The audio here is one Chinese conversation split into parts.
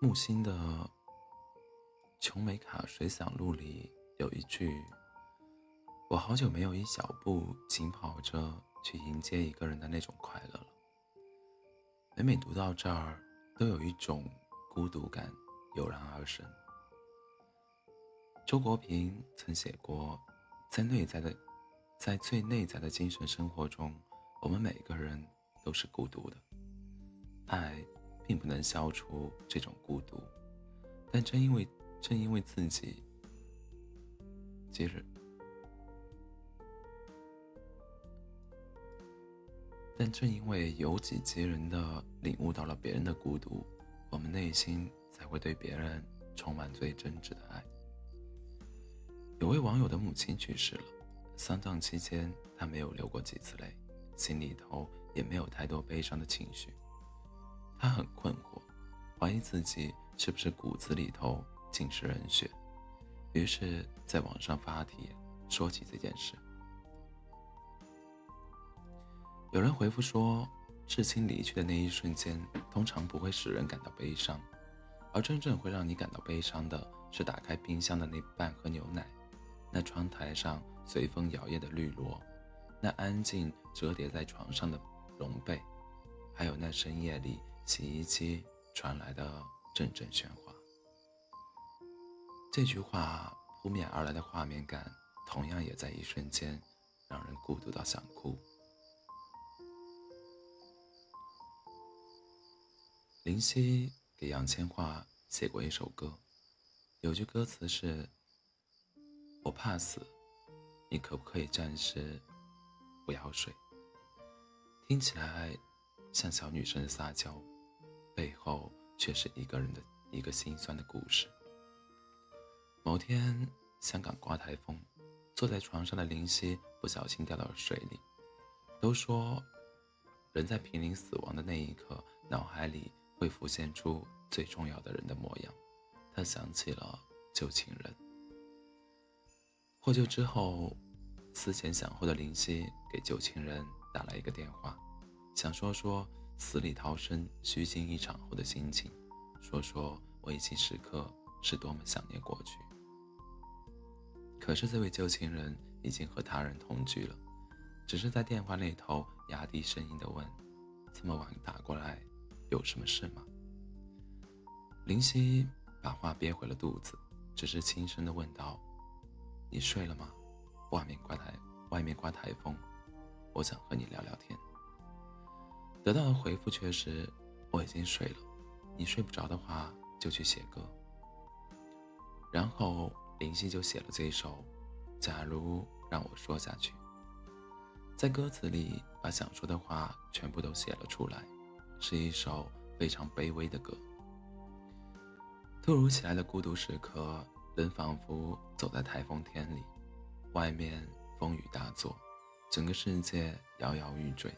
木心的《琼美卡水响录》里有一句：“我好久没有一小步紧跑着去迎接一个人的那种快乐了。”每每读到这儿，都有一种孤独感油然而生。周国平曾写过，在内在的，在最内在的精神生活中，我们每个人都是孤独的。爱。并不能消除这种孤独，但正因为正因为自己接着，但正因为由己及人的领悟到了别人的孤独，我们内心才会对别人充满最真挚的爱。有位网友的母亲去世了，丧葬期间他没有流过几次泪，心里头也没有太多悲伤的情绪。他很困惑，怀疑自己是不是骨子里头尽是人血，于是在网上发帖说起这件事。有人回复说，至亲离去的那一瞬间，通常不会使人感到悲伤，而真正会让你感到悲伤的是打开冰箱的那半盒牛奶，那窗台上随风摇曳的绿萝，那安静折叠在床上的绒被，还有那深夜里。洗衣机传来的阵阵喧哗，这句话扑面而来的画面感，同样也在一瞬间让人孤独到想哭。林夕给杨千嬅写过一首歌，有句歌词是：“我怕死，你可不可以暂时不要睡？”听起来像小女生撒娇。背后却是一个人的一个心酸的故事。某天，香港刮台风，坐在床上的林夕不小心掉到了水里。都说，人在濒临死亡的那一刻，脑海里会浮现出最重要的人的模样。他想起了旧情人。获救之后，思前想后的林夕给旧情人打了一个电话，想说说。死里逃生、虚惊一场后的心情，说说危急时刻是多么想念过去。可是这位旧情人已经和他人同居了，只是在电话那头压低声音的问：“这么晚打过来，有什么事吗？”林夕把话憋回了肚子，只是轻声的问道：“你睡了吗？外面刮台，外面刮台风，我想和你聊聊天。”得到的回复却是：“我已经睡了，你睡不着的话就去写歌。”然后林夕就写了这首《假如让我说下去》，在歌词里把想说的话全部都写了出来，是一首非常卑微的歌。突如其来的孤独时刻，人仿佛走在台风天里，外面风雨大作，整个世界摇摇欲坠。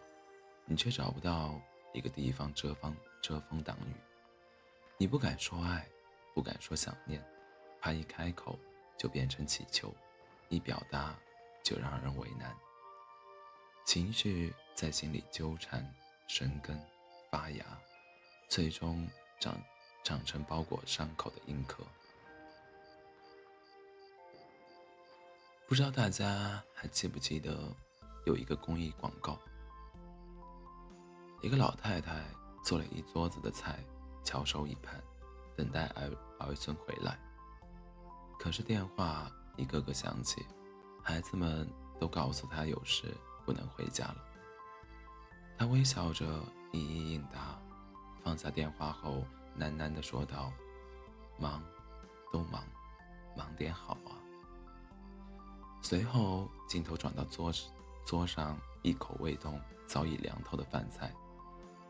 你却找不到一个地方遮风遮风挡雨，你不敢说爱，不敢说想念，怕一开口就变成乞求，一表达就让人为难。情绪在心里纠缠、生根、发芽，最终长长成包裹伤口的硬壳。不知道大家还记不记得有一个公益广告？一个老太太做了一桌子的菜，翘首以盼，等待儿儿孙回来。可是电话一个个响起，孩子们都告诉她有事不能回家了。她微笑着一一应答，放下电话后喃喃地说道：“忙，都忙，忙点好啊。”随后镜头转到桌子桌上一口未动、早已凉透的饭菜。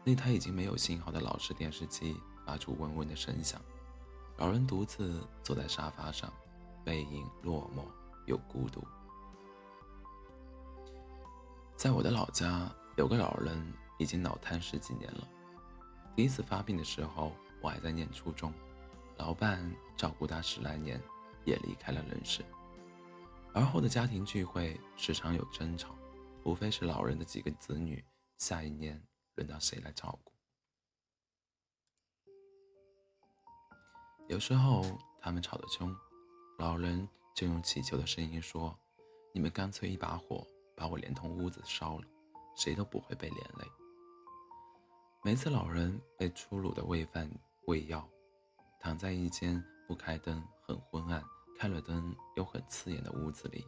那台已经没有信号的老式电视机发出嗡嗡的声响，老人独自坐在沙发上，背影落寞又孤独。在我的老家，有个老人已经脑瘫十几年了。第一次发病的时候，我还在念初中，老伴照顾他十来年，也离开了人世。而后的家庭聚会时常有争吵，无非是老人的几个子女下一年。轮到谁来照顾？有时候他们吵得凶，老人就用乞求的声音说：“你们干脆一把火把我连同屋子烧了，谁都不会被连累。”每次老人被粗鲁的喂饭喂药，躺在一间不开灯、很昏暗、开了灯又很刺眼的屋子里，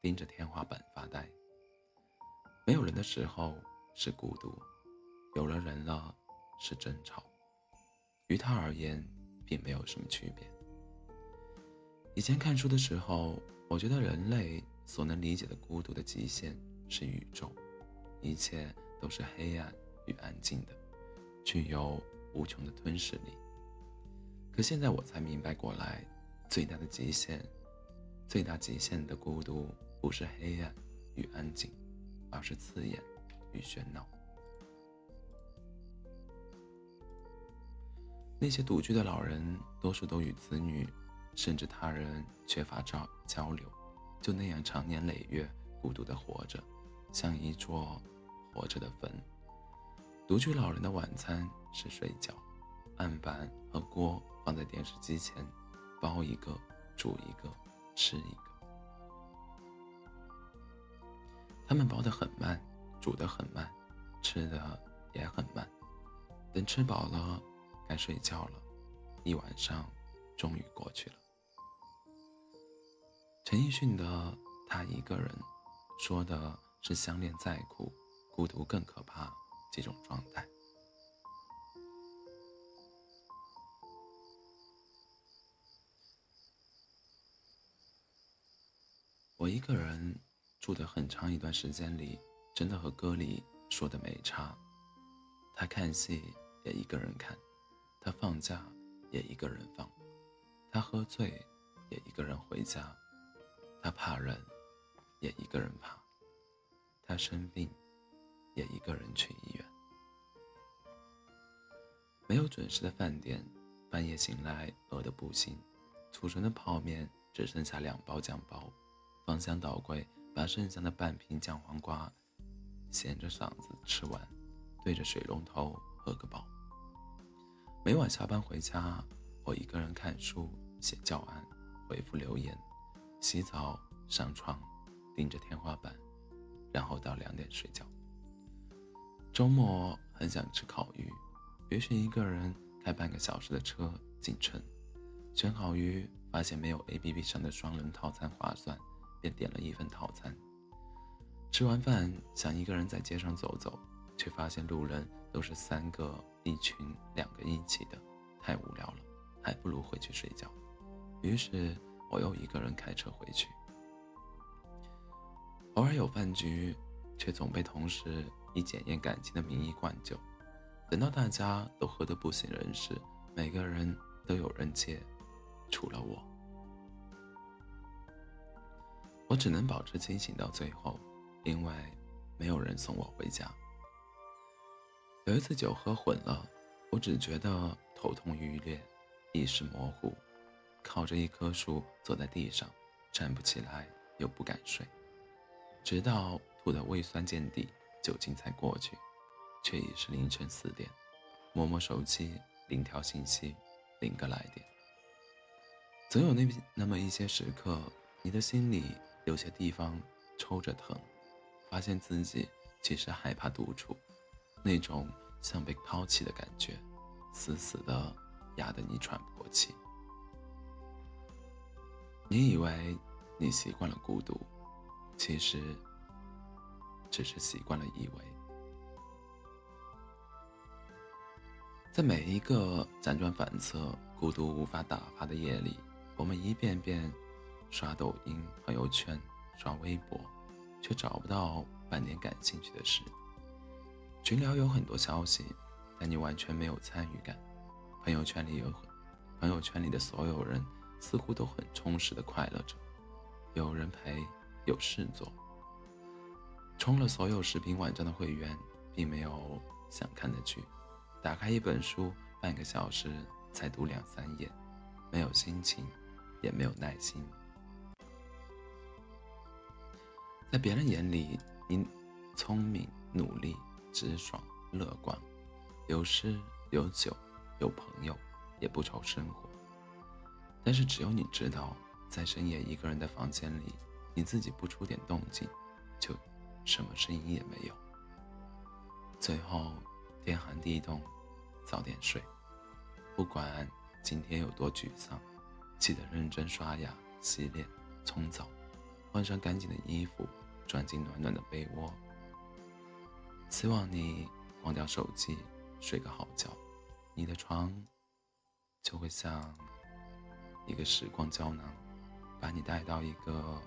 盯着天花板发呆。没有人的时候是孤独，有了人了是争吵。于他而言，并没有什么区别。以前看书的时候，我觉得人类所能理解的孤独的极限是宇宙，一切都是黑暗与安静的。具有无穷的吞噬力。可现在我才明白过来，最大的极限，最大极限的孤独，不是黑暗与安静，而是刺眼与喧闹。那些独居的老人，多数都与子女，甚至他人缺乏交交流，就那样长年累月孤独的活着，像一座活着的坟。独居老人的晚餐是睡觉，案板和锅放在电视机前，煲一个，煮一个，吃一个。他们煲得很慢，煮得很慢，吃的也很慢。等吃饱了，该睡觉了，一晚上终于过去了。陈奕迅的《他一个人》说的是相恋再苦，孤独更可怕。这种状态，我一个人住的很长一段时间里，真的和歌里说的没差。他看戏也一个人看，他放假也一个人放，他喝醉也一个人回家，他怕人也一个人怕，他生病。也一个人去医院，没有准时的饭点，半夜醒来饿得不行，储存的泡面只剩下两包酱包，翻箱倒柜把剩下的半瓶酱黄瓜，咸着嗓子吃完，对着水龙头喝个饱。每晚下班回家，我一个人看书、写教案、回复留言、洗澡、上床，盯着天花板，然后到两点睡觉。周末很想吃烤鱼，于是一个人开半个小时的车进城，选好鱼，发现没有 APP 上的双人套餐划算，便点了一份套餐。吃完饭想一个人在街上走走，却发现路人都是三个一群、两个一起的，太无聊了，还不如回去睡觉。于是我又一个人开车回去。偶尔有饭局，却总被同事。以检验感情的名义灌酒，等到大家都喝得不省人事，每个人都有人借，除了我。我只能保持清醒到最后，因为没有人送我回家。有一次酒喝混了，我只觉得头痛欲裂，意识模糊，靠着一棵树坐在地上，站不起来又不敢睡，直到吐得胃酸见底。酒精才过去，却已是凌晨四点。摸摸手机，零条信息，零个来电。总有那那么一些时刻，你的心里有些地方抽着疼，发现自己其实害怕独处，那种像被抛弃的感觉，死死的压得你喘不过气。你以为你习惯了孤独，其实。只是习惯了以为，在每一个辗转反侧、孤独无法打发的夜里，我们一遍遍刷抖音、朋友圈、刷微博，却找不到半点感兴趣的事。群聊有很多消息，但你完全没有参与感。朋友圈里有很朋友圈里的所有人似乎都很充实的快乐着，有人陪，有事做。充了所有视频网站的会员，并没有想看的剧。打开一本书，半个小时才读两三页，没有心情，也没有耐心。在别人眼里，你聪明、努力、直爽、乐观，有诗有酒有朋友，也不愁生活。但是只有你知道，在深夜一个人的房间里，你自己不出点动静，就什么声音也没有。最后天寒地冻，早点睡。不管今天有多沮丧，记得认真刷牙、洗脸、冲澡，换上干净的衣服，钻进暖暖的被窝。希望你忘掉手机，睡个好觉，你的床就会像一个时光胶囊，把你带到一个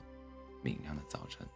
明亮的早晨。